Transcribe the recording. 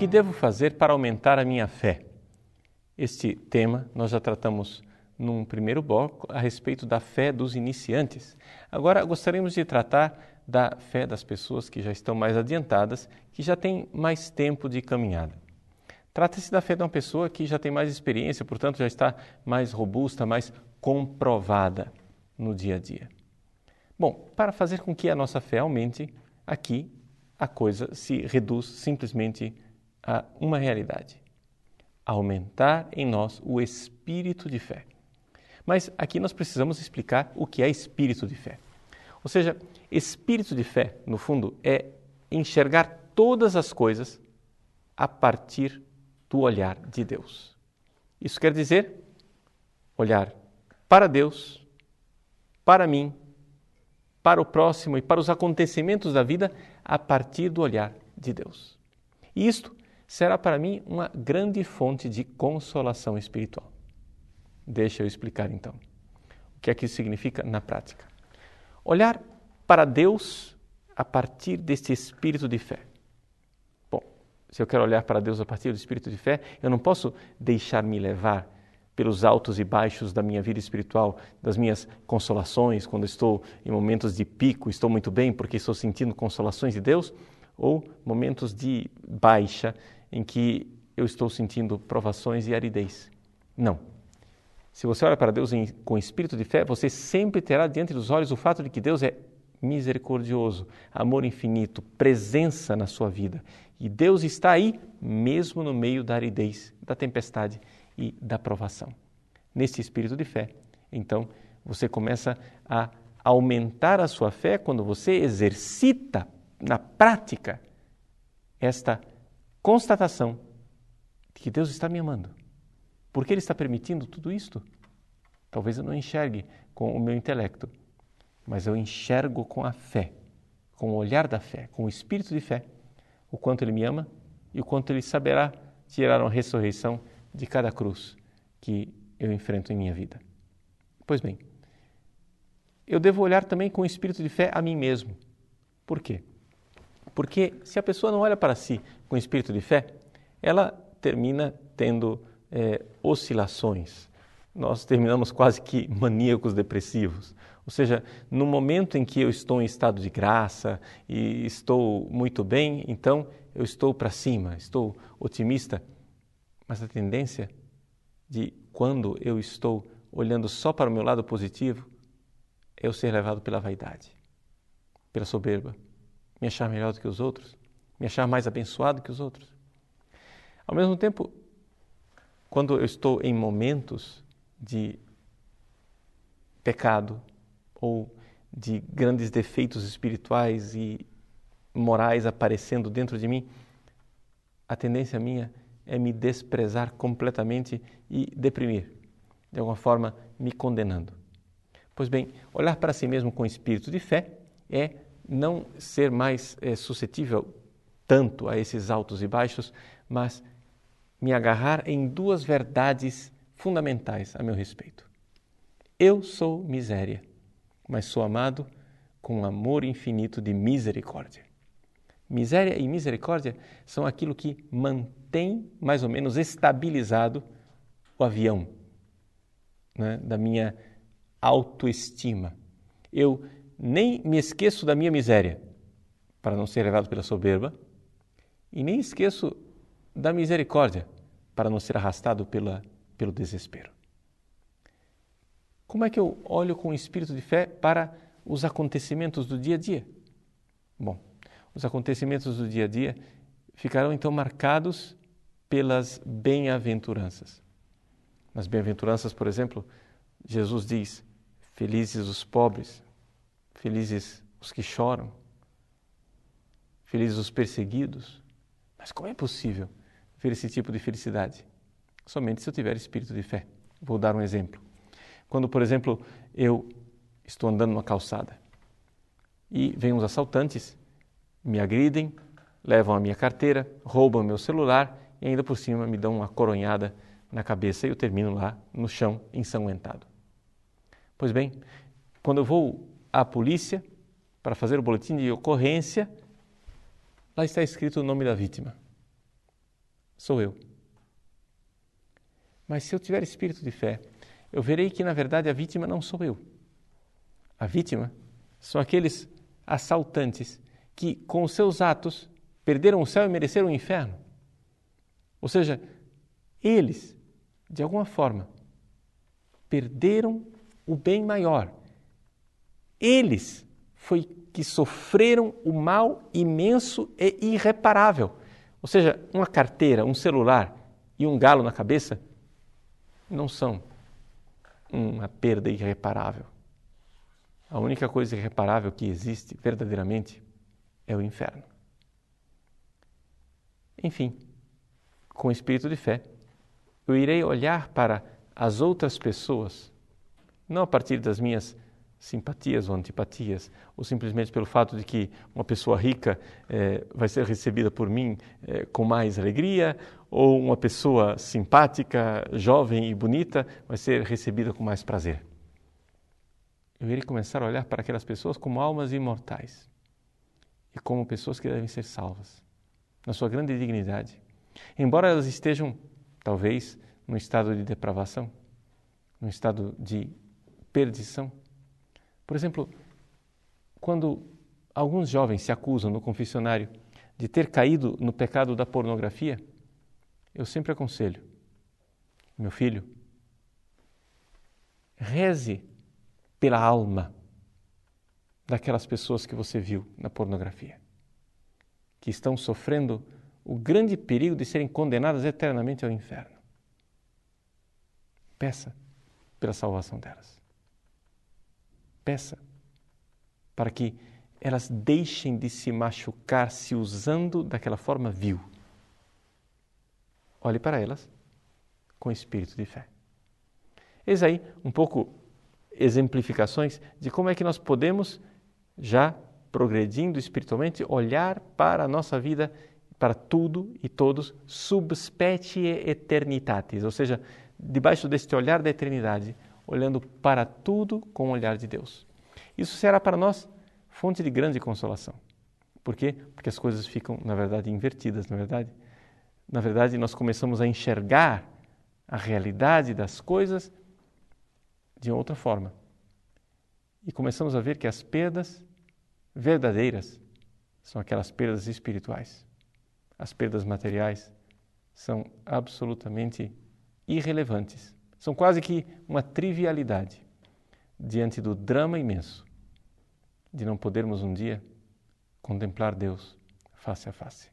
que devo fazer para aumentar a minha fé? Este tema nós já tratamos num primeiro bloco a respeito da fé dos iniciantes. Agora gostaríamos de tratar da fé das pessoas que já estão mais adiantadas, que já têm mais tempo de caminhada. Trata-se da fé de uma pessoa que já tem mais experiência, portanto já está mais robusta, mais comprovada no dia a dia. Bom, para fazer com que a nossa fé aumente, aqui a coisa se reduz simplesmente a uma realidade: aumentar em nós o espírito de fé. Mas aqui nós precisamos explicar o que é espírito de fé. Ou seja, espírito de fé, no fundo, é enxergar todas as coisas a partir do olhar de Deus. Isso quer dizer olhar para Deus, para mim, para o próximo e para os acontecimentos da vida a partir do olhar de Deus. E isto será para mim uma grande fonte de consolação espiritual. Deixa eu explicar então. O que é que isso significa na prática? Olhar para Deus a partir deste espírito de fé. Bom, se eu quero olhar para Deus a partir do espírito de fé, eu não posso deixar-me levar pelos altos e baixos da minha vida espiritual, das minhas consolações, quando estou em momentos de pico, estou muito bem porque estou sentindo consolações de Deus, ou momentos de baixa em que eu estou sentindo provações e aridez. Não. Se você olha para Deus em, com espírito de fé, você sempre terá diante dos olhos o fato de que Deus é misericordioso, amor infinito, presença na sua vida. E Deus está aí mesmo no meio da aridez, da tempestade e da provação. Nesse espírito de fé, então, você começa a aumentar a sua fé quando você exercita na prática esta constatação de que Deus está me amando por que ele está permitindo tudo isto? Talvez eu não enxergue com o meu intelecto, mas eu enxergo com a fé, com o olhar da fé, com o espírito de fé, o quanto ele me ama e o quanto ele saberá tirar uma ressurreição de cada cruz que eu enfrento em minha vida. Pois bem, eu devo olhar também com o espírito de fé a mim mesmo. Por quê? Porque se a pessoa não olha para si com espírito de fé, ela termina tendo é, oscilações. Nós terminamos quase que maníacos depressivos. Ou seja, no momento em que eu estou em estado de graça e estou muito bem, então eu estou para cima, estou otimista. Mas a tendência de quando eu estou olhando só para o meu lado positivo é eu ser levado pela vaidade, pela soberba, me achar melhor do que os outros, me achar mais abençoado que os outros. Ao mesmo tempo, quando eu estou em momentos de pecado ou de grandes defeitos espirituais e morais aparecendo dentro de mim, a tendência minha é me desprezar completamente e deprimir, de alguma forma me condenando. Pois bem, olhar para si mesmo com espírito de fé é não ser mais é, suscetível tanto a esses altos e baixos, mas me agarrar em duas verdades fundamentais a meu respeito. Eu sou miséria, mas sou amado com um amor infinito de misericórdia. Miséria e misericórdia são aquilo que mantém mais ou menos estabilizado o avião né, da minha autoestima. Eu nem me esqueço da minha miséria para não ser levado pela soberba e nem esqueço da misericórdia para não ser arrastado pela, pelo desespero. Como é que eu olho com espírito de fé para os acontecimentos do dia a dia? Bom, os acontecimentos do dia a dia ficarão então marcados pelas bem-aventuranças. Nas bem-aventuranças, por exemplo, Jesus diz: Felizes os pobres, felizes os que choram, felizes os perseguidos. Mas como é possível ver esse tipo de felicidade? Somente se eu tiver espírito de fé. Vou dar um exemplo. Quando, por exemplo, eu estou andando numa calçada e vêm uns assaltantes, me agridem, levam a minha carteira, roubam meu celular e ainda por cima me dão uma coronhada na cabeça e eu termino lá no chão ensanguentado. Pois bem, quando eu vou à polícia para fazer o boletim de ocorrência, lá está escrito o nome da vítima sou eu. Mas se eu tiver espírito de fé, eu verei que na verdade a vítima não sou eu. A vítima são aqueles assaltantes que, com os seus atos, perderam o céu e mereceram o inferno. Ou seja, eles, de alguma forma, perderam o bem maior. Eles foi que sofreram o mal imenso e irreparável. Ou seja, uma carteira, um celular e um galo na cabeça não são uma perda irreparável. A única coisa irreparável que existe verdadeiramente é o inferno. Enfim, com o espírito de fé, eu irei olhar para as outras pessoas, não a partir das minhas simpatias ou antipatias, ou simplesmente pelo fato de que uma pessoa rica eh, vai ser recebida por mim eh, com mais alegria, ou uma pessoa simpática, jovem e bonita vai ser recebida com mais prazer. Eu irei começar a olhar para aquelas pessoas como almas imortais e como pessoas que devem ser salvas, na sua grande dignidade. Embora elas estejam, talvez, num estado de depravação, num estado de perdição, por exemplo, quando alguns jovens se acusam no confessionário de ter caído no pecado da pornografia, eu sempre aconselho, meu filho, reze pela alma daquelas pessoas que você viu na pornografia, que estão sofrendo o grande perigo de serem condenadas eternamente ao inferno. Peça pela salvação delas peça para que elas deixem de se machucar se usando daquela forma vil. Olhe para elas com espírito de fé. Eis aí um pouco exemplificações de como é que nós podemos, já progredindo espiritualmente, olhar para a nossa vida, para tudo e todos, sub specie eternitatis, ou seja, debaixo deste olhar da eternidade, olhando para tudo com o olhar de Deus. Isso será para nós fonte de grande consolação. Por quê? Porque as coisas ficam, na verdade, invertidas, na verdade. Na verdade, nós começamos a enxergar a realidade das coisas de outra forma. E começamos a ver que as perdas verdadeiras são aquelas perdas espirituais. As perdas materiais são absolutamente irrelevantes são quase que uma trivialidade diante do drama imenso de não podermos um dia contemplar Deus face a face.